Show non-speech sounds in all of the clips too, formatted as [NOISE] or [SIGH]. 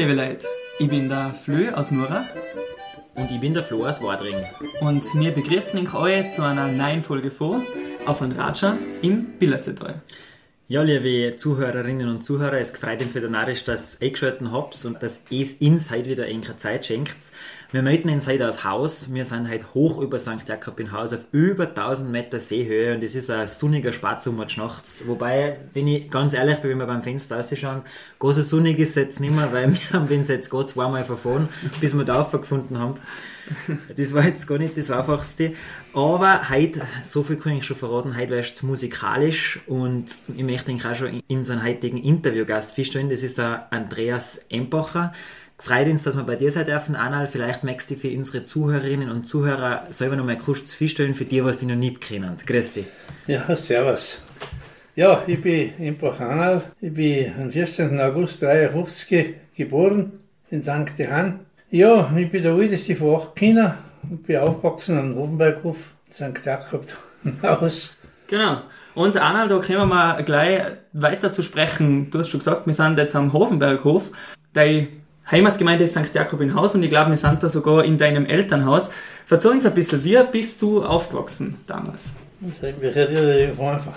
liebe Leute. Ich bin der Flö aus Nurach. Und ich bin der Flo aus Wadring. Und wir begrüßen euch zu einer neuen Folge vor auf ein Raja im Billersetal. Ja, liebe Zuhörerinnen und Zuhörer, es freut uns wieder narrisch, dass ihr eingeschaltet habt und dass ihr uns heute wieder eine Zeit schenkt. Wir möchten uns heute aus Haus. Wir sind heute hoch über St. Jakob in Haus auf über 1000 Meter Seehöhe und es ist ein sonniger Spatzsommer nachts. Wobei, wenn ich ganz ehrlich bin, wenn wir beim Fenster ausschauen, so sonnig ist es jetzt nicht mehr, weil [LAUGHS] wir haben uns jetzt gerade zweimal verfahren, bis wir da gefunden haben. Das war jetzt gar nicht das Einfachste. Aber heute, so viel kann ich schon verraten, heute wärst du musikalisch und ich möchte ihn auch schon in seinen heutigen Interviewgast feststellen. Das ist der Andreas Empacher. Freut uns, dass wir bei dir sein dürfen. Anal, vielleicht möchtest du für unsere Zuhörerinnen und Zuhörer selber noch mal kurz feststellen, für die, was die noch nicht kennen. Grüß dich. Ja, servus. Ja, ich bin Empacher Anal. Ich bin am 14. August 1953 geboren in St. Johann ja, ich bin der älteste von acht Kindern. Ich bin aufgewachsen am Hofenberghof, St. Jakob [LAUGHS] Haus. Genau. Und Anna, da kommen wir mal gleich weiter zu sprechen. Du hast schon gesagt, wir sind jetzt am Hofenberghof. Deine Heimatgemeinde ist St. Jakob in Haus und ich glaube, wir sind da sogar in deinem Elternhaus. Erzähl uns ein bisschen, wie bist du aufgewachsen damals? Eigentlich relativ einfach.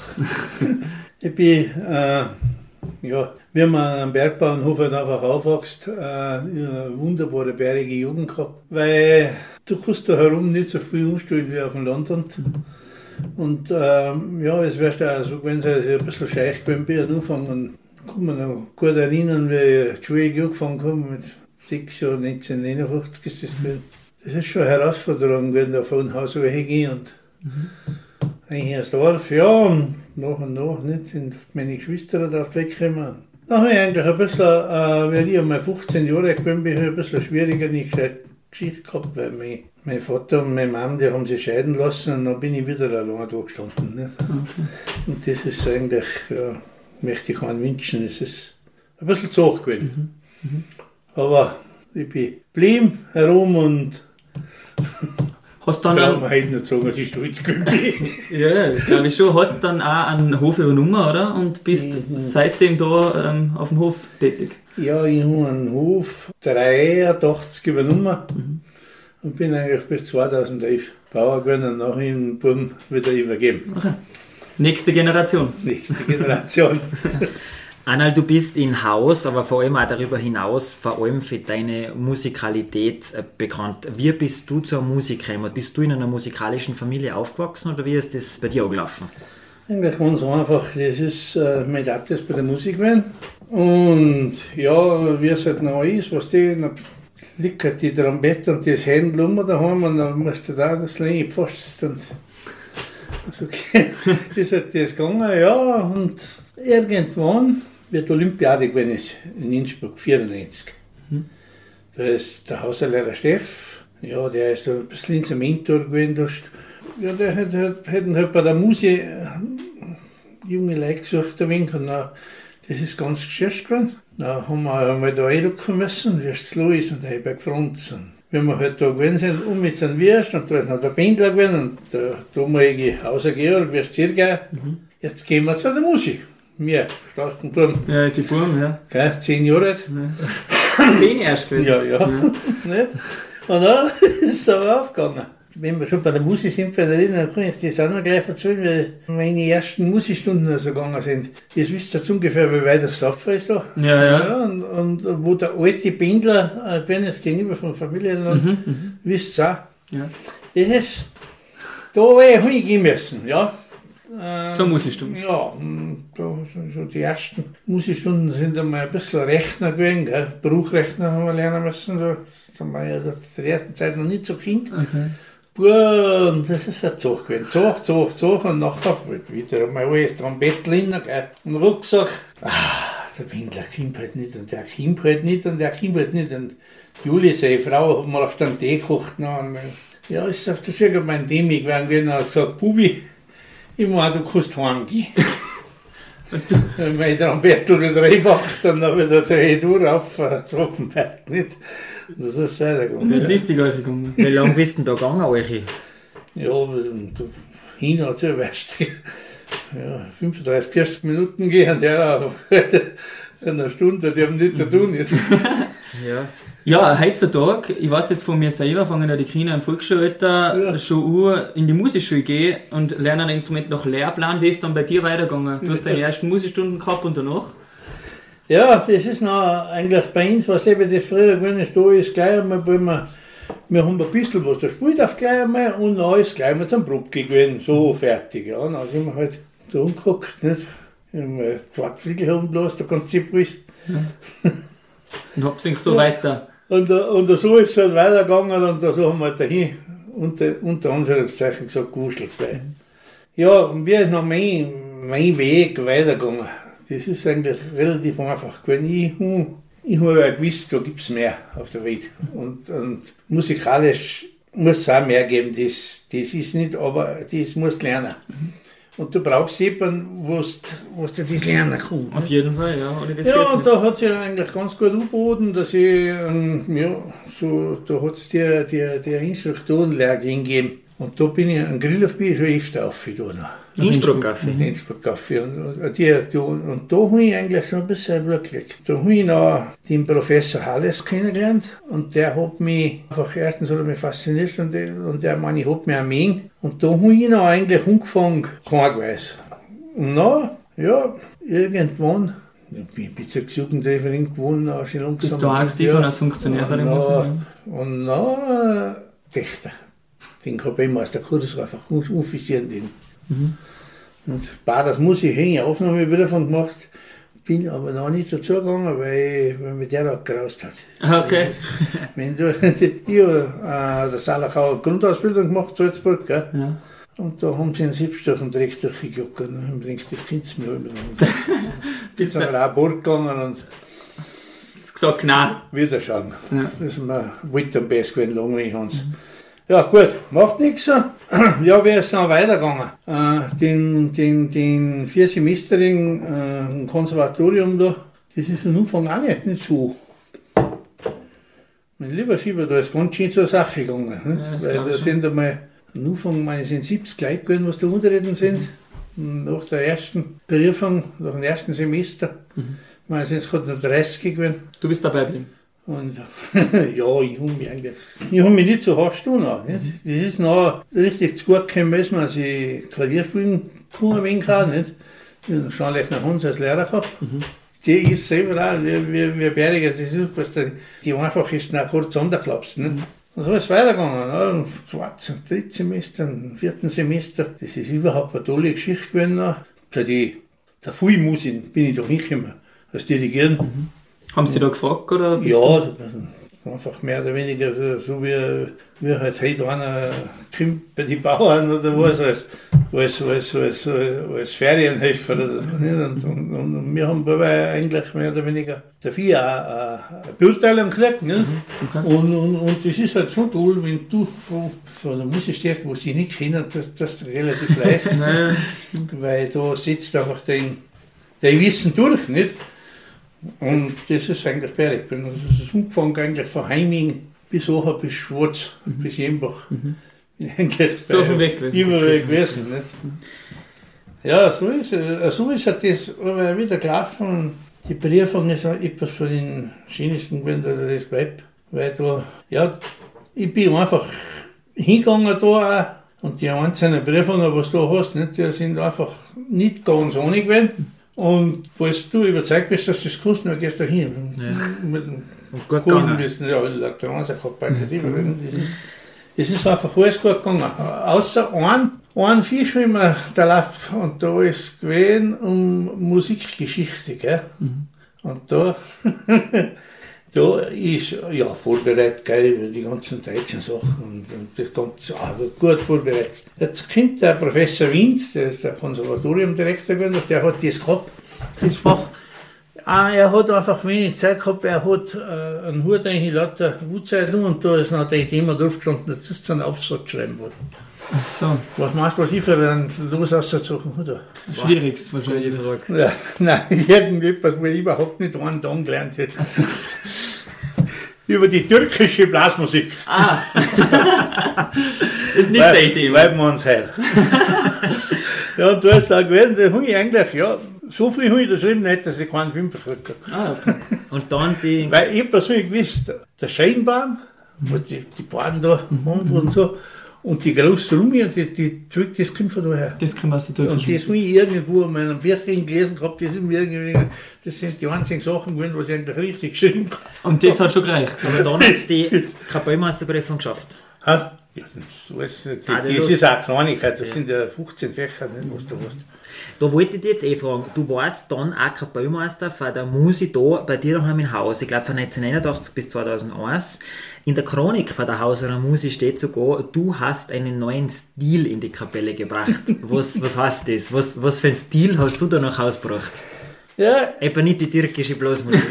[LAUGHS] ich bin äh, ja, wie man am Bergbauernhof halt einfach aufwächst, äh, eine wunderbare bärige Jugend gehabt, weil du kannst da herum nicht so viel umstellen wie auf dem Land und, und ähm, ja, es wärst auch so gewesen, dass ich ein bisschen scheich gewesen bin am mich noch gut erinnern, wie ich die Schule angefangen habe, mit sechs Jahren, 1959 ist das gewesen. Das ist schon eine Herausforderung gewesen, da von Haus weggehen und mhm. eigentlich erst Dorf, ja, und nach und nach nicht, sind meine Geschwister da weggekommen. Da habe ich eigentlich ein bisschen, äh, wenn ich einmal 15 Jahre alt bin, bin ich ein bisschen schwieriger nicht Geschichte gehabt, weil mein, mein Vater und meine Mama, die haben sich scheiden lassen und dann bin ich wieder allein da gestanden. Nicht? Okay. Und das ist eigentlich, ja, möchte ich keinen wünschen, es ist ein bisschen zu hoch gewesen. Mhm. Mhm. Aber ich bin blieb herum und Hast dann auch, nicht sagen, dass ich stolz bin. ja, das glaube ich schon. Hast dann auch einen Hof übernommen, oder? Und bist mhm. seitdem da ähm, auf dem Hof tätig? Ja, ich habe einen Hof 83 übernommen mhm. und bin eigentlich bis 2011 Bauer geworden und nachher im Buben wieder übergeben. Okay. Nächste Generation. Nächste Generation. [LAUGHS] Anal, du bist in Haus, aber vor allem auch darüber hinaus, vor allem für deine Musikalität äh, bekannt. Wie bist du zur Musik gekommen? Bist du in einer musikalischen Familie aufgewachsen oder wie ist das bei dir angelaufen? Eigentlich ganz einfach. Das ist, äh, mein Dad ist bei der Musik gewesen. Und ja, wie es halt noch ist, was die, dann liegt die Trompete und das Händel um daheim und dann musst du da das Leben fast und also, okay, [LAUGHS] ist halt das gegangen, ja, und irgendwann wird Olympiade gewesen in Innsbruck, 94. Mhm. Da ist der Hauserlehrer Steff, ja, der ist ein bisschen unser Mentor gewesen. Ja, der hat, hat, hat halt bei der äh, junge Leute gesucht, ein wenig, und dann, das ist ganz geschäft gewesen. Da haben wir einmal da reinrücken müssen, wie es los ist, und da habe ich gefragt. Wenn wir halt da gewesen sind, um mit seinem Wirst, und da ist noch der Pendler gewesen, und der damalige Hauser Georg, Wirst Zirgei, mhm. jetzt gehen wir zu der Musik. Wir, starken Buben. Ja, die Buben, ja. Gell, zehn Jahre alt. Ja. [LAUGHS] zehn erst gewesen. Ja, ja. ja. [LAUGHS] Nicht? Und dann [LAUGHS] ist es aber aufgegangen. Wenn wir schon bei der Musik sind, bei der Rede, dann kann ich das auch noch gleich erzählen, weil meine ersten Musikstunden also gegangen sind. Jetzt wisst ihr jetzt ungefähr, wie weit das Safer ist da. Ja, ja. ja und, und, wo der alte Pendler, äh, bin jetzt gegenüber von Familienland, mhm, mhm, wisst ihr auch. Ja. Das ist, da habe ich hingehen müssen, ja. Äh, Zur Musikstunden? Ja, so, so die ersten Musikstunden sind einmal ein bisschen Rechner gewesen, gell? Bruchrechner haben wir lernen müssen. Das haben wir ja zu der ersten Zeit noch nicht so Kind. Okay. Und das ist ein Zug gewesen. Zug, Zug, Zug. Und nachher wieder einmal alles Trompettel rein, Und Rucksack. Ah, der Windler kommt halt nicht und der kommt halt nicht und der kommt halt nicht. Und Julie, seine Frau, hat mal auf den Tee gekocht. Ja, ist auf der Schirr mein Demi gewesen. Und sagt, Bubi, ich meine, du kannst heimgehen. [LAUGHS] Wenn man dann Bettel wieder reinmacht und dann wieder zur Hedur auf Schroffenberg, nicht? Und so ist es weitergegangen. Und wie ist die Läufe gegangen? Wie lange bist du denn da gegangen, euch? Ja, hin es ja weißt ja, 35, 40 Minuten gehen, der auf [LAUGHS] einer Stunde, die haben nicht zu tun jetzt. [LAUGHS] Ja. Ja, heutzutage, ich weiß jetzt von mir selber, fangen ja die Kinder im Volksschulalter Ja. schon an, in die Musikschule gehen und lernen ein Instrument nach Lehrplan. Wie ist dann bei dir weitergegangen? Du hast deine ersten Musikstunden gehabt und danach? Ja, das ist noch eigentlich bei uns, was eben das früher gewesen ist, da ist gleich einmal, wenn wir, wir haben ein bisschen was da spielt auf gleich einmal und dann ist gleich mal zum Probe gewesen, so fertig, ja, dann sind wir halt da umgeguckt, nicht, haben wir zwei Viertel haben bloß, der Konzept ist, [LAUGHS] Und hab's dann so Ja. weiter. Und, äh, und so ist es halt weitergegangen und da so haben wir halt dahin, unter, unter Anführungszeichen gesagt, gewuschelt. Ja, und wie ist noch mein, mein Weg weitergegangen? Das ist eigentlich relativ einfach gewesen. Ich, ich habe ja gewusst, da gibt es mehr auf der Welt. Und, und musikalisch muss es auch mehr geben. Das, das ist nicht, aber das musst du lernen. Und du brauchst jemanden, was dir das lernen kann. Auf jeden Fall, ja. Ja, und nicht. da hat sich eigentlich ganz gut angeboten, dass ich, ähm, ja, so, da hat es der, der, der Instruktorenlehrgang gegeben. Und da bin ich, einen Grill auf bin ich schon öfter aufgetan. Innsbruck-Kaffee. Mhm. Innsbruck-Kaffee. Und, und, die, die, und da habe ich eigentlich schon ein bisschen Glück gekriegt. Da habe ich noch den Professor Halles kennengelernt und der hat mich einfach erstens hat mich fasziniert und, der- und der Mann, ich hat mich auch mögen. Und da habe ich noch eigentlich angefangen, klangweise. Und dann, ja, irgendwann, ich bin Bezirksjugendreferent geworden, auch schon langsam. Bist du aktiv und als Funktionär bei und der dann- Musik? Und dann, äh, Töchter. Den Kapellmeister Kurs einfach offiziell den. Und bei das muss ich hängen, Aufnahme wieder von gemacht. Bin aber noch nicht dazu gegangen, weil, weil mir der da geraust hat. Ah, Okay. Wenn du, [LAUGHS] ich habe äh, der Salachauer Grundausbildung gemacht, Salzburg, gell? Ja. Und da haben sie einen Siebstuchen direkt durchgejuckt. Und dann haben gedacht, das Kind mir immer. Jetzt Bist wir auch Bord gegangen und gesagt, nein. wieder schauen. Ja. Das ist mir weit am besten gewesen, lang wie Hans. Ja, gut, macht nichts. [CLEARS THROAT] Ja, es dann weitergegangen? Äh, den, den, den vier Semestering äh, im Konservatorium da, das ist am Anfang auch nicht, nicht so. Mein lieber Schieber, da ist ganz schön zur Sache gegangen. Nicht? Ja, Weil da sind einmal, am Anfang meine sind 70 Leute gewesen, was da unterreden sind. Und Nach der ersten Berufung, nach dem ersten Semester, meine sind es gerade noch 30 gewesen. Du bist dabei geblieben. Und [LAUGHS] ja, ich habe mich eigentlich, ich habe mich nicht so hart tun. Nicht? Das ist noch richtig zu gut gekommen, dass man sich Klavier spielen kann, ein wenig auch, nicht? Ich habe schon leicht nach Hans als Lehrer gehabt. Die ist selber auch, wie, wie, wie Berger, das ist was die, die einfach ist nach kurz zusammengeklapst. Nicht? Und so ist es weitergegangen. Ja. Im zweiten, dritten Semester, im vierten Semester, das ist überhaupt eine tolle Geschichte gewesen. noch. Für die, der Fulmusik bin ich doch nicht gekommen, als Dirigieren. Haben sie da gefragt oder? Ja, einfach mehr oder weniger so, so wie, wie halt heute einer kommt bei den Bauern oder was, als, als, als, als, als Ferienhelfer. Oder, so, und, und, und wir haben dabei eigentlich mehr oder weniger dafür eine, eine Beurteilung gekriegt. Nicht? okay. Und, und, und das ist halt so toll, wenn du von, von der Musik stehst, wo sie nicht kennen, das, das ist relativ leicht [LAUGHS] [LAUGHS] weil da setzt einfach dein, dein Wissen durch, nicht? Und das ist eigentlich bereit. Das ist umgefangen eigentlich von Heiming bis Ocher bis Schwarz, bis Jembach. Bin [LAUGHS] Eigentlich So auf dem Weg gewesen. Überall gewesen, nicht? Ja, so ist es. So ist das aber wieder gelaufen. Die Prüfung ist etwas von den schönsten gewesen, dass das bleibt. Weil da, ja, ich bin einfach hingegangen da auch. Und die einzelnen Prüfungen, was du hast, nicht, die sind einfach nicht ganz ohne gewesen. Und falls du überzeugt bist, dass du das kannst, dann gehst du hin. Mit dem gut Kunden du ja bei der Liebe. Das ist, es ist einfach alles gut gegangen. Außer ein, ein man da läuft, und da ist gewesen um Musikgeschichte, gell? Und da, [LAUGHS] da ist, ja, vorbereitet, gell, die ganzen deutschen Sachen und, und das Ganze, wird gut vorbereitet. Jetzt kommt der Professor Wind, der ist der Konservatoriumdirektor gewesen, der hat das gehabt, das Fach. Ah, er hat einfach wenig Zeit gehabt, er hat äh, einen Hut eigentlich lauter Wutzeitung und da ist noch der Thema draufgestanden, das ist so ein Aufsatz schreiben worden. Ach so. Was meinst du, was ich für einen Losaussatzsachen hatte? Schwierigst wahrscheinlich. Frage. Ja, [LAUGHS] nein, irgendetwas, wo ich überhaupt nicht einen Tag gelernt hätte. Über die türkische Blasmusik. Ah! ist nicht dein Thema. Bleiben wir uns heil. [LAUGHS] ja, und da ist auch gewesen, da habe ich eigentlich, ja, so viel habe ich da geschrieben, nicht, dass ich keinen Fünfer kriege. Ah, okay. Und dann die. Weil ich persönlich gewusst, der Scheinbaum, wo die, die Baden da haben und so, und die große und die, die Zeug, das kommt von daher. Das können wir aus der Und Türkei. das habe ich irgendwo in meinem Büchlein gelesen gehabt, das, sind mir irgendwie, das sind die einzigen Sachen gewesen, was ich eigentlich richtig geschrieben habe. Und das hat schon gereicht. Aber dann [LAUGHS] hast du die Kapellmeisterprüfung geschafft. Ha? Ja, so ist es nicht. Ah, Das das- ist auch eine Kleinigkeit, das sind ja 15 Fächer, nicht, was du hast. Da wollte ich dich jetzt eh fragen, du warst dann auch Kapellmeister von der Musi da bei dir daheim im Haus, ich glaube von 1989 bis 2001. In der Chronik von der Hauserer Musi steht sogar, du hast einen neuen Stil in die Kapelle gebracht. [LAUGHS] Was, was heißt das? Was, was für einen Stil hast du da nach Haus gebracht? Ja, Etwa nicht die türkische Blasmusik. [LAUGHS]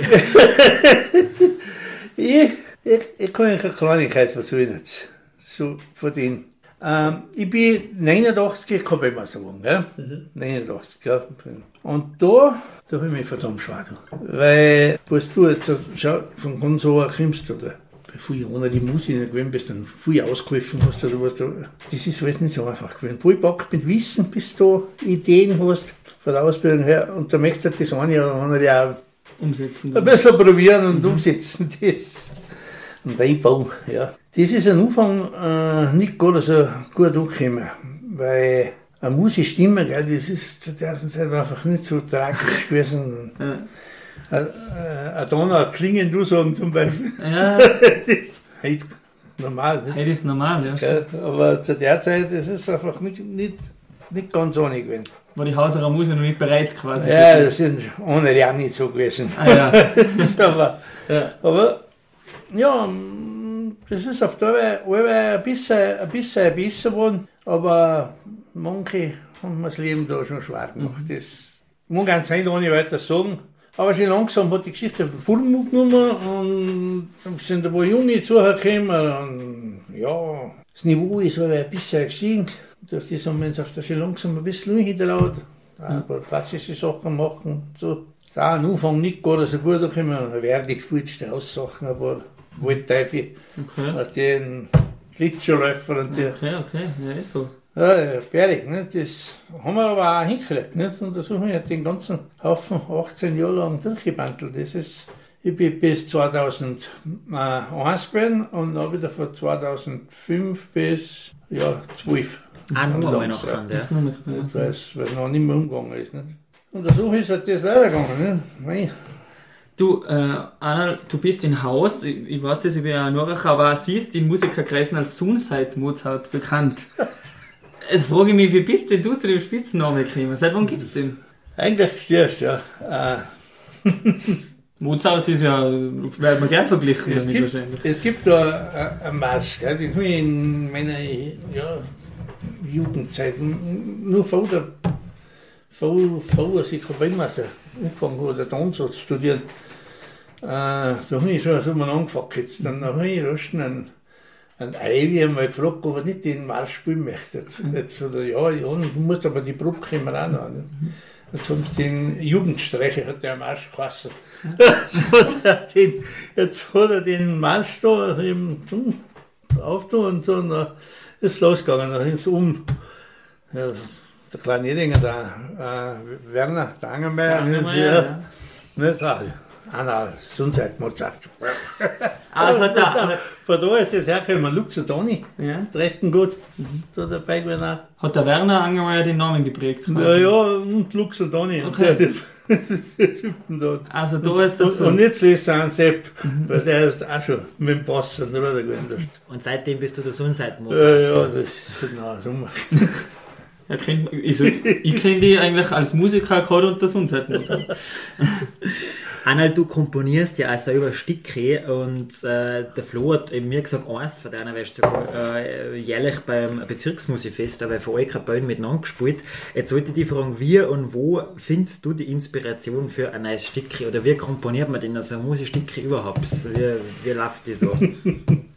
ich, ich, ich kann euch eine Kleinigkeit erzählen. So von denen. Ähm, ich bin 89 Kapellmeister geworden, gell? 89, ja. Und da, da habe ich mich verdammt schwer. Weil, was du jetzt, schau, von ganz hoher kommst, oder bevor ich ohne die Musik nicht gewesen bist, dann viel ausgeholfen hast, oder was du, das ist alles nicht so einfach gewesen. Voll packt mit Wissen, bis du Ideen hast, von der Ausbildung her, und da möchtest du das eine oder andere auch Umsetzen. ein bisschen probieren und umsetzen. [LAUGHS] Das. Und einbauen, ja. Das ist am Anfang äh, nicht gerade so gut angekommen, weil eine Musik stimmen, gell, das ist zu der Zeit einfach nicht so tragisch [LAUGHS] gewesen. Ja. Ein äh, ein Donner klingen du sagen zum Beispiel. Ja, [LAUGHS] Das ist halt normal. Nicht? das ist normal, ja. Gell? Aber zu der Zeit das ist einfach nicht, nicht, nicht ganz ohne gewesen. War die Hauserer Musik noch nicht bereit quasi. Ja, das sind andere ja nicht so gewesen. Ah, ja. [LAUGHS] aber, ja. Aber ja, das ist auf der Arbeit ein bisschen, ein bisschen besser geworden, aber manche haben mir das Leben da schon schwer gemacht. Das muss ganz sein, ohne weiter sagen. Aber schon langsam hat die Geschichte Form genommen und sind ein paar Junge zugekommen und ja, das Niveau ist aber ein bisschen gestiegen. Durch das haben wir uns auf der schon langsam ein bisschen hinterlaut. Ein paar klassische Sachen machen. So. Da am Anfang nicht gar so gut gekommen. Ich gespielt, Straußsachen, aber Waldteufel Okay. aus den Schlittschuhläufer und die. Okay, okay, ja, ist so. Ja, ja, Berg, ne? das haben wir aber auch hingekriegt. Nicht? Und da suchen wir den ganzen Haufen 18 Jahre lang durchgebandelt. Das ist, ich bin bis 2001 gewesen und dann wieder von 2005 bis ja, 12. Ah, nur nachher, ja. Weil es noch nicht mehr umgegangen ist. Nicht? Und so ist halt das weitergegangen. Nicht? Du, äh, Anna, du bist in Haus, ich, ich weiß das, ich bin ja Norach, aber siehst in Musikerkreisen als Sunside Mozart bekannt. [LAUGHS] Jetzt frage ich mich, wie bist denn du zu dem Spitzennamen gekommen? Seit wann gibt's den? Eigentlich stehst ja. Äh, [LAUGHS] Mozart ist ja, wird man gern verglichen es, damit gibt, wahrscheinlich. es gibt da äh, einen Marsch, gell? den habe ich in meiner ja, Jugendzeit nur vor der vor, vor als ich Kapellmeister angefangen habe, oder Tanz zu studieren. Äh, da habe ich schon so mal angefangen jetzt. Dann habe ich rasch einen, einen Ivy einmal gefragt, ob er nicht den Marsch spielen möchte. Jetzt, jetzt oder, ja, ja, du musst aber die Probe kommen auch noch. Jetzt haben sie den Jugendstreicher, hat der Marsch geheißen. jetzt, hat er den, jetzt hat er den Marsch da hm, aufgetan und so, und dann ist es losgegangen, dann ist es um. Ja, der kleine Edinger, der äh, Werner, der Angermeier, nicht? Ja, Ja, ja. nicht? Ah, Anna, Sunset Mozart. Ah, das hat der, [LAUGHS] Von da ist das hergekommen, Luxotoni, ja. Dresden gut, da dabei gewesen auch. hat der Werner Angermeier den Namen geprägt. quasi. Ja, ja, und der Typen dort. Also da ist Und, dazu. und jetzt ist es ein Sepp, weil der ist auch schon mit dem Pass und Ruder gewesen. Und seitdem bist du der Ja, Mozart. ja, das ist na, Sommer. [LAUGHS] Ja, kenn, also, ich kenne die eigentlich als Musiker gerade und der Sunset Mozart. Anhalt, du komponierst ja auch selber Stücke und äh, der Flo hat eben mir gesagt, eins von deiner wirst du sogar äh, jährlich beim Bezirksmusikfest, aber von euch Kapellen miteinander gespielt. Jetzt wollte ich dich fragen, wie und wo findest du die Inspiration für ein neues Stück oder wie komponiert man denn so ein Musikstück überhaupt? Wie, wie läuft die so? [LAUGHS]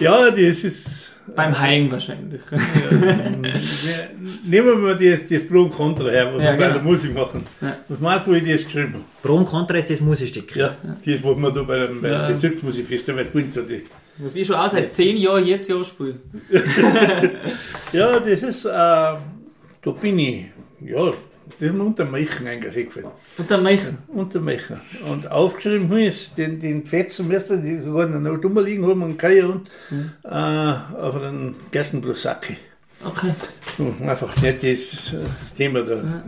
Ja, das ist. Beim Haien wahrscheinlich. Wir- Nehmen wir mal das, das Pro und Contra her, was Ja, wir bei genau. der Musik machen. Ja. Was meinst du, wo ich das geschrieben habe? Pro und Contra ist das Musikstück. Ja, das, was wir da bei dem, bei Ja. Bezirksmusikfestival gespielt haben. Was ich schon auch seit zehn Jahren jetzt Jahr spiele. [LAUGHS] Ja, das ist, äh, da bin ich, ja, Das ist mir unter dem Meichen eigentlich eingefallen. Unter dem Meichen? Unter dem Meichen. Und aufgeschrieben habe ich den, den Fetzen müsste, die sogar noch dummer liegen haben und Keier und mhm. äh, auf einen Gerstenbrussacki. Okay. So, einfach nicht das Thema da. Ja,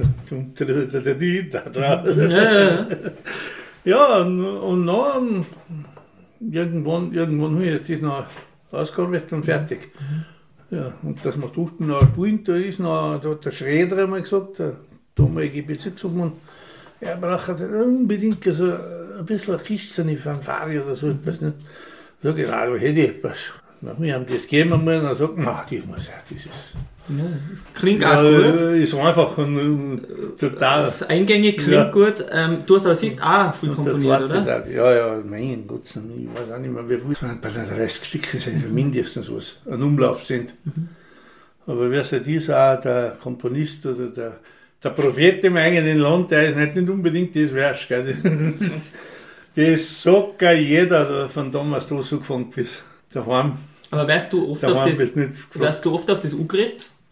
da, Ja, ja. ja und, und dann irgendwann, irgendwann habe ich das noch ausgearbeitet und fertig. Ja, und dass man dort noch tun, da ist noch, da hat der Schräder einmal gesagt, der damalige Bezirksobmann, er braucht unbedingt so ein bisschen Kiste, eine Fanfare oder so etwas. Nicht? Ich, na, da hätte ich etwas. Wir haben das gegeben und dann sagt na, die muss ja, das ist. Ja, das klingt auch Ja, gut. ist einfach ein, ein, total. Das Eingängig klingt Ja. gut. Ähm, du hast aber siehst auch viel Und komponiert, oder? Teil, ja, ja, mein Gott, ich weiß auch nicht mehr, wie viel. Bei den 30 Stücken sind ja mindestens was ein Umlauf sind. Aber wer so ist auch der Komponist oder der, der Prophet im eigenen Land, der ist nicht, nicht unbedingt das Vers. Gell? [LAUGHS] Das sagt gar jeder der von damals da so gefangen bis daheim. Aber wärst du oft auf das, bist wärst du oft auf das?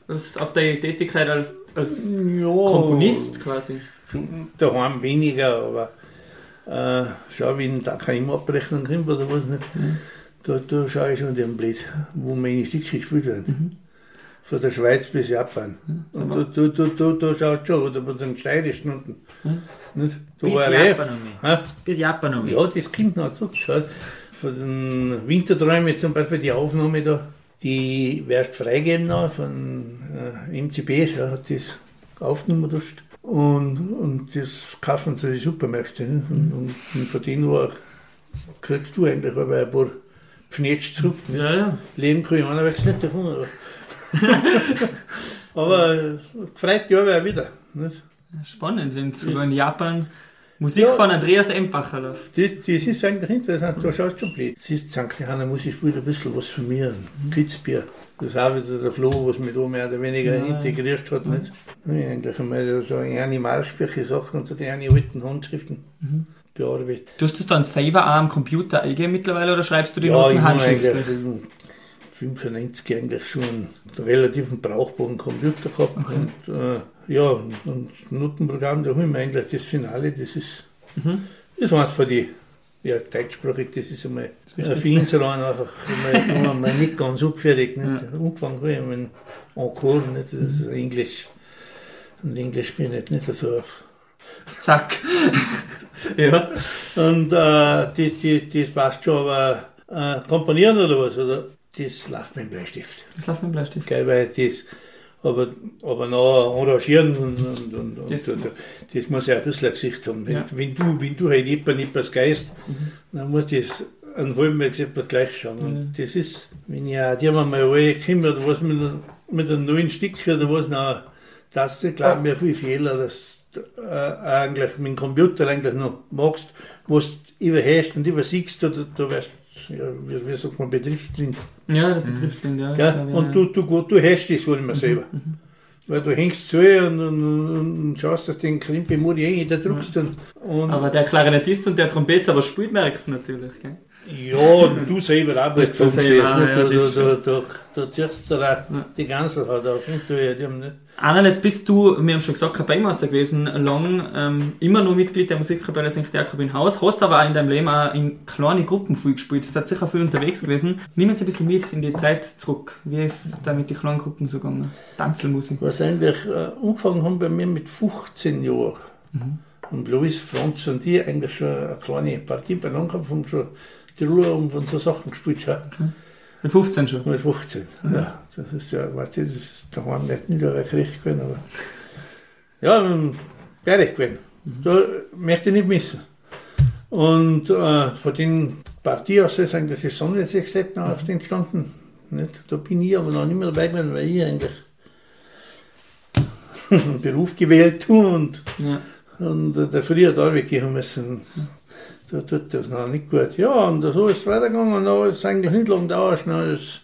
Als- Auf deine Tätigkeit als, als Ja, Komponist quasi? daheim weniger, aber äh, schau, wenn da keine Abrechnung kommt oder was nicht, da, da schaue ich schon den Blöd, wo meine Stücke gespielt werden. Von der Schweiz bis Japan. Und da, da, da, da, da schaut schon, oder bei den steirischen unten. Nicht? Da Bis Japan Hä? Bis Japan mit. Ja, das kommt noch zurück. Schau. Von den Winterträumen zum Beispiel, die Aufnahme da, die wirst freigeben noch von äh, MCB, schau, hat das aufgenommen da. Und, und das kaufen sie die Supermärkte. Ne? Und, und, und von denen war, kriegst du eigentlich aber ein paar Pfnetsch zurück. Ja, ja. Leben kann ich andererseits nicht davon. [LAUGHS] Aber, äh, gefreut ja wer wieder. Nicht? Spannend, wenn sogar in Japan Musik Ja. von Andreas Embacher läuft. Das, das ist eigentlich interessant, da schaust du schon blöd. Siehst, St. Johanna muss ich spielen ein bisschen was von mir, ein Kitzbier. Das ist auch wieder der Flo, was mich da mehr oder weniger Ja. integriert hat. Nicht? Ja, eigentlich einmal so eine animalsprüche Sachen und so die alten Handschriften bearbeitet. Tust du es dann selber auch am Computer eingeben mittlerweile oder schreibst du die Ja, Noten ich handschriftlich? Eigentlich in 95 eigentlich schon einen relativ brauchbaren Computer gehabt. Und, äh, ja, und, Notenprogramm, da habe ich mir eigentlich das Finale, das ist, Mhm. das war von die, ja, deutschsprachig, das ist einmal Das ein Wichtigste. Finseran einfach, [LAUGHS] einmal, einmal nicht ganz abgefertigt. Nicht? Angefangen habe ich mit Encore, nicht? das ist Englisch. Und Englisch bin ich nicht, nicht so auf. Zack. [LAUGHS] ja. Und äh, das, das, das passt schon, aber äh, komponieren oder was, oder? Das läuft mit dem Bleistift. Das läuft mit dem Bleistift. Gell, weil das, aber, aber noch arrangieren und, und, und, und Das das, das, muss ja ein bisschen ein Gesicht haben. Wenn, Ja. wenn, du, wenn du halt jemand etwas geist, dann muss das einen halben etwas gleich schauen. Und das ist, wenn ich auch die mal alle komme oder was mit, einem- mit einem neuen Stück oder was, dann, das ist, glaube ich, mir viel Fehler, dass du äh, eigentlich mit dem Computer eigentlich noch magst, was du überhast und übersiegst, oder du wirst, ja, wie, wie sagt man, betriebsblind. Ja, der Betriebsblind, ja. Klar, ja, Und ja. du, du, du hast das wohl immer selber. Weil du hängst zu und, und, und schaust, dass du den Krimpe Modi eh da drückst. Und, und Aber der Klarinettist und der Trompeter, aber spielt, merkst du natürlich. Gell? Ja, und du selber auch nicht funktionierst. ja, Du, das du, du, du, du ziehst da Ja. die ganze Zeit auf. Ja, die haben nicht. Anna, jetzt bist du, wir haben schon gesagt, Kapellmeister gewesen, lang, ähm, immer nur Mitglied der Musikkapelle St. Jakob in Haus, hast aber auch in deinem Leben auch in kleine Gruppen viel gespielt, seid sicher viel unterwegs gewesen. Nimm uns ein bisschen mit in die Zeit zurück. Wie ist da mit den kleinen Gruppen so gegangen? Tanzelmusik. Was eigentlich äh, angefangen haben bei mir mit 15 Jahren. Und Louis Franz und die eigentlich schon eine kleine Partie beieinander gehabt, haben schon Tiroler und von so Sachen gespielt. Schon. Mit 15 schon. Mit 15. Ja, das ist ja, weißt du, das ist daheim nicht niederwegrecht gewesen, aber. Ja, ähm, fertig gewesen. Da möchte ich nicht missen. Und äh, von den Partien aus ist eigentlich die Sonne jetzt noch auf den entstanden. Nicht? Da bin ich aber noch nicht mehr dabei gewesen, weil ich eigentlich [LAUGHS] einen Beruf gewählt habe und, Ja. und äh, der früher da weggehen müssen. Da tut das noch nicht gut. Ja, und so ist es weitergegangen. Und da ist es eigentlich nicht lang dauert. Dann ist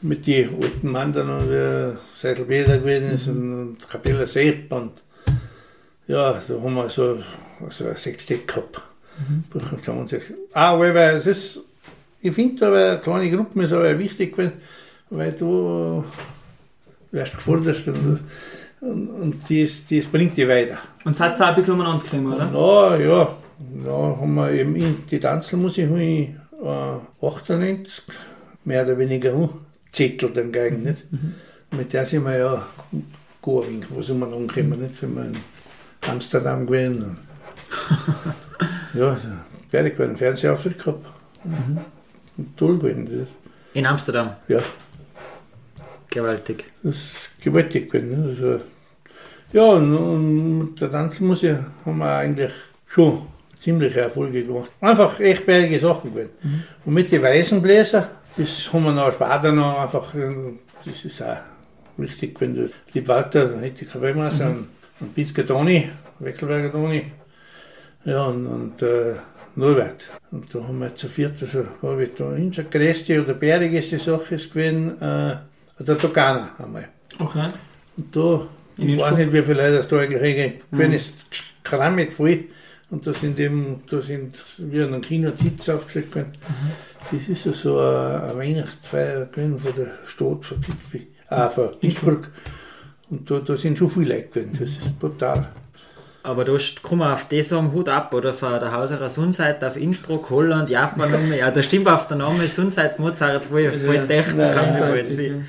mit den alten Mann dann noch der Seidelbäder gewesen ist und, und Kapelle Sepp. Und ja, da haben wir so, so ein Sextett gehabt. Mhm. Ah, weil, weil es ist, ich finde aber kleine Gruppen ist aber wichtig, weil, weil du wirst gefordert und und, und das, das bringt die weiter. Und seid ihr auch ein bisschen umeinander gekommen, oder? Na ja, da haben wir eben in die Tanzelmusik habe ich äh, 98 mehr oder weniger umzettelt dann gegen, nicht? Mit der sind wir ja gut ein wo sind wir noch gekommen, nicht? Sind wir in Amsterdam gewesen. [LAUGHS] ja, fertig gewesen, Fernsehauftritt gehabt. Toll gewesen. Das, In Amsterdam. ja, Gewaltig. das ist gewaltig gewesen. Ne? Also, ja, und, und mit der Tanzmusik haben wir eigentlich schon ziemliche Erfolge gemacht. Einfach echt bergige Sachen gewesen. Und mit den Weißenbläser, das haben wir noch später noch einfach, äh, das ist auch wichtig, wenn du Lieb Walter, dann hätte ich Kapellmeister und, und Pitzke Toni, Wechselberger Toni, ja, und, und äh, Norbert. Und da haben wir zu viert, also habe ich da unsere größte oder bärigste Sache ist gewesen, äh, der Togana einmal. Okay. Und da, In ich weiß nicht, wie viele Leute das da eigentlich hingehen. Wenn es krammig voll. Und da sind eben, da sind wie an einem Kino Sitz aufgestellt worden. Das ist ja so eine, Weihnachtsfeier gewesen von der Stadt, von Kitwi, ah, von Innsbruck. Und da, da sind schon viele Leute gewesen. Das ist brutal. Aber da kommen wir auf die sagen Hut ab, oder? Von der Hauserer Sundseite auf Innsbruck, Holland, Japan, [LAUGHS] ja, da stimmt auf der Name Sundseite Mozart, wo ich voll echt nein, kann. nein,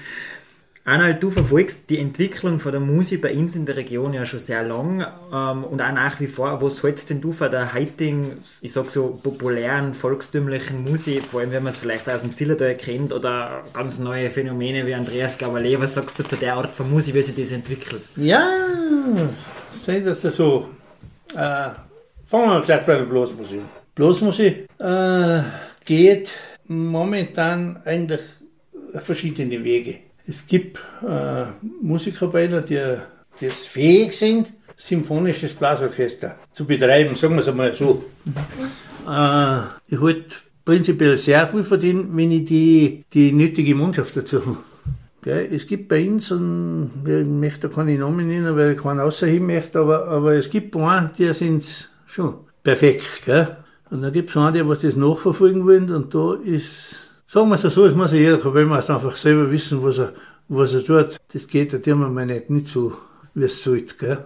Arnold, du verfolgst die Entwicklung von der Musik bei uns in der Region ja schon sehr lang ähm, und auch nach wie vor. Was hältst denn du von der heutigen, ich sag so, populären, volkstümlichen Musik, vor allem wenn man es vielleicht aus dem Zillertal kennt oder ganz neue Phänomene wie Andreas Gavalet? Was sagst du zu der Art von Musik, wie sich das entwickelt? Ja, seht das so. Äh, fangen wir zuerst bei der Blasmusik. Blasmusik äh, geht momentan eigentlich verschiedene Wege. Es gibt äh, Musikerbeiner, die, es fähig sind, symphonisches Blasorchester zu betreiben, sagen wir es einmal so. Äh, ich halte prinzipiell sehr viel von denen, wenn ich die, die nötige Mannschaft dazu habe. Es gibt bei uns, einen, ja, ich möchte keine Namen nennen, weil ich keinen außerhin möchte, aber, aber es gibt ein, die sind schon perfekt. Gell? Und dann gibt es einen, die was das nachverfolgen wollen und da ist, sagen wir es so, es muss ja jeder Kapellmeister einfach selber wissen, was er, was er tut. Das geht der mal nicht, nicht so, wie es sollte. Gell?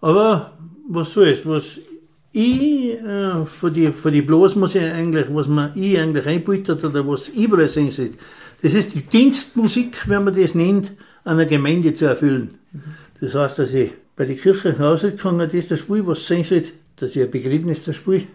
Aber was soll's, was ich äh, für die, für die Blasmusik eigentlich, was man ich eigentlich einbietet oder was überall sehen sollte, das ist die Dienstmusik, wenn man das nennt, einer Gemeinde zu erfüllen. Das heißt, dass ich bei den Kirchen rausgegangen das ist das Spiel, was sehen sollte, dass ich ein Begräbnis das Spiel,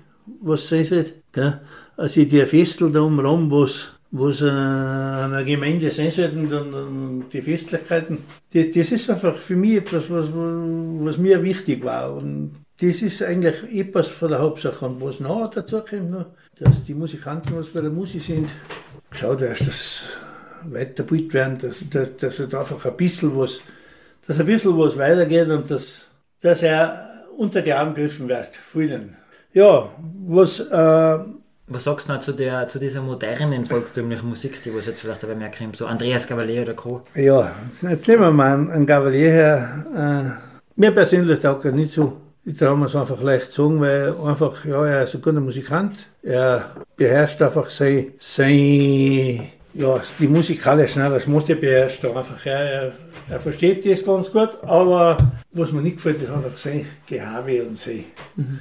was sehen sollte, gell? Also die Festel da umherum, was, was äh, einer Gemeinde sein sollten und, und die Festlichkeiten, das, das ist einfach für mich etwas, was, was mir wichtig war. Und das ist eigentlich etwas von der Hauptsache. Und was noch dazu kommt, dass die Musikanten, was bei der Musik sind, schaut erst, dass weitergebildet werden, dass, dass, dass halt einfach ein bisschen was, dass ein bisschen was weitergeht und dass, dass er unter die Arme gegriffen wird, vielen. Ja, was, äh, Was sagst du noch zu, der, zu dieser modernen volkstümlichen Musik, die was jetzt vielleicht aber mehr kommt, so Andreas Gavalet oder Co.? Ja, jetzt, jetzt nehmen wir mal einen, Gavalier her. Äh, mir persönlich taugt er nicht so. Ich traue mir es einfach leicht sagen, weil einfach, ja, er ist ein guter Musikant. Er beherrscht einfach sein, sein ja, die musikalischen, das muss er beherrscht. Einfach, er, er, er versteht das ganz gut, aber was mir nicht gefällt, ist einfach sein Gehabe und sein, sein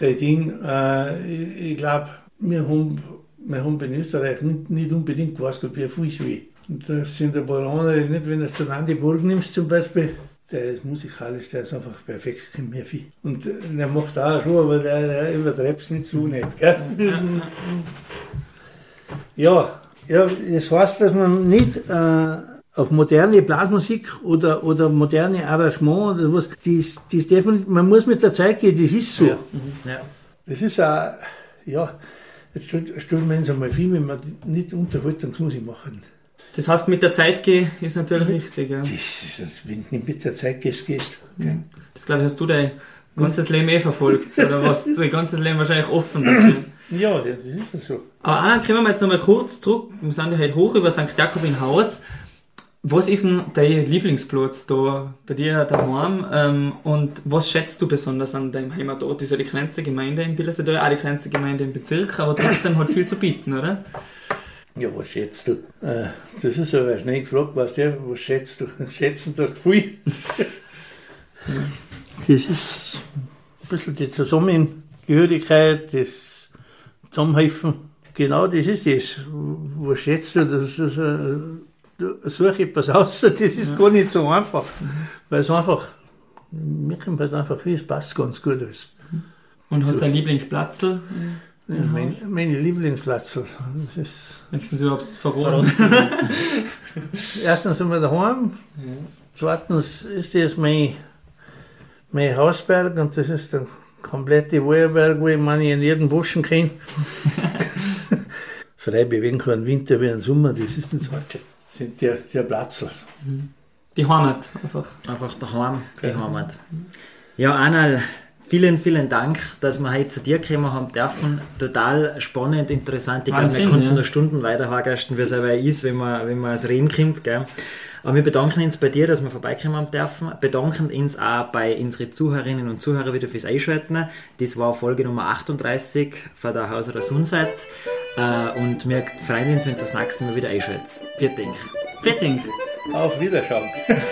Ding. Äh, ich ich glaube, wir haben, wir haben in Österreich nicht, nicht unbedingt gewusst, wie viel ist wie. Und das sind ein paar andere, nicht, wenn du den Andi Burg nimmst zum Beispiel, der ist musikalisch, der ist einfach perfekt im Murphy. Und der macht auch schon, aber der, der übertreibt es nicht so nicht. Gell? [LAUGHS] Ja, ja, das heißt, dass man nicht äh, auf moderne Blasmusik oder, oder moderne Arrangement oder was, das, das darf man, man muss mit der Zeit gehen, das ist so. Ja. Das ist auch, ja, jetzt stell- stellen wir uns einmal vor, wenn wir nicht Unterhaltungsmusik machen. Das heißt, mit der Zeit gehen ist natürlich richtig. Ja. Das ist, wenn du nicht mit der Zeit gehst, gehst. gell? Das glaube ich, hast du dein ganzes Leben eh verfolgt. Oder was? [LAUGHS] Dein ganzes Leben wahrscheinlich offen dazu. Ja, das ist ja so. Aber Anna, kommen wir jetzt nochmal kurz zurück. Wir sind ja heute hoch über St. Jakob in Haus. Was ist denn dein Lieblingsplatz da bei dir daheim? Ähm, und was schätzt du besonders an deinem Heimatort? Das ist ja die kleinste Gemeinde in Billersetal, auch die kleinste Gemeinde im Bezirk, aber trotzdem hat viel zu bieten, oder? Ja, was schätzt du? Äh, das ist aber schnell gefragt, weißt du, was schätzt du? [LAUGHS] Schätzen du viel? [LAUGHS] Das ist ein bisschen die Zusammengehörigkeit, das Zusammenhelfen. Genau das ist das. Was schätzt du? Das ist, äh, du such etwas aus, [LAUGHS] das ist gar nicht so einfach. Weil es einfach, mir kommt halt einfach viel, es passt ganz gut alles. Und hast du einen Lieblingsplatz? Ja, mein, meine Lieblingsplatz. Das ist, Nächstens überhaupt verraten. [LAUGHS] erstens sind wir daheim, zweitens ist das mein, mein Hausberg und das ist der komplette Wohlberg, wo ich meine in jedem Buschen kenne. [LAUGHS] Frei bewegen kann, Winter wie ein Sommer, das ist nicht so. Sind der, der Platz. Die Heimat einfach. Einfach daheim, die Heimat. Ja, Anal, vielen, vielen Dank, dass wir heute zu dir kommen haben dürfen. Total spannend, interessant. Ich glaube, wir konnten ja. noch Stunden weiter hagersten, wie es aber ist, wenn man, wenn man als Reden kommt. Gell? Aber wir bedanken uns bei dir, dass wir vorbeikommen haben dürfen. Bedanken uns auch bei unseren Zuhörerinnen und Zuhörern wieder fürs Einschalten. Das war Folge Nummer 38 von der Hauser der Sunset. Äh, und wir freuen uns, wenn ihr das nächste Mal wieder einschaltet. Viert Ding. Viert Ding. Auf Wiederschauen. [LAUGHS]